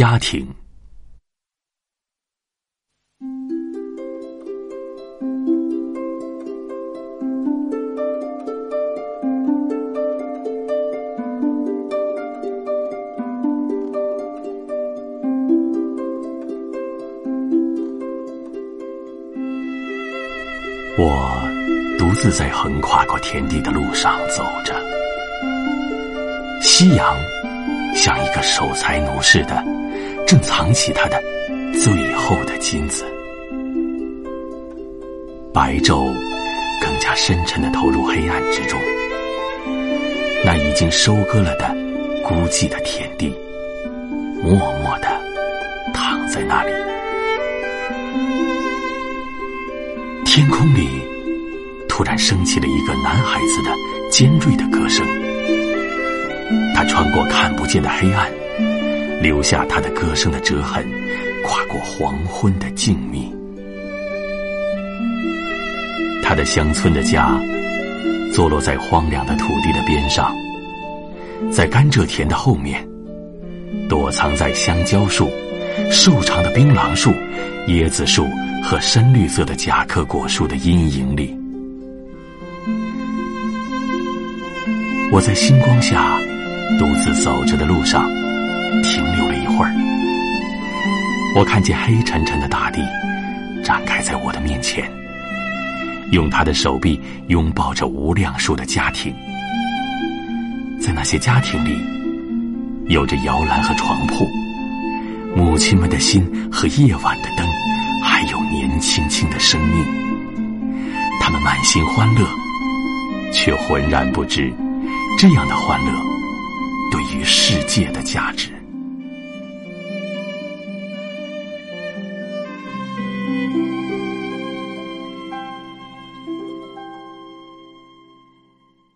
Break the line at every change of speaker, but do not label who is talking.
家庭。我独自在横跨过天地的路上走着，夕阳像一个守财奴似的，正藏起他的最后的金子。白昼更加深沉的投入黑暗之中，那已经收割了的孤寂的田地，默默的躺在那里。天空里突然升起了一个男孩子的尖锐的歌声，他穿过看不见的黑暗，留下他的歌声的折痕，跨过黄昏的静谧。他的乡村的家坐落在荒凉的土地的边上，在甘蔗田的后面，躲藏在香蕉树、瘦长的槟榔树、椰子树。和深绿色的甲壳果树的阴影里，我在星光下独自走着的路上我看见黑沉沉的大地展开在我的面前，用他的手臂拥抱着无量数的家庭，在那些家庭里，有着摇篮和床铺，母亲们的心和夜晚的灯。还有年轻轻的生命，他们满心欢乐，却浑然不知，这样的欢乐对于世界的价值。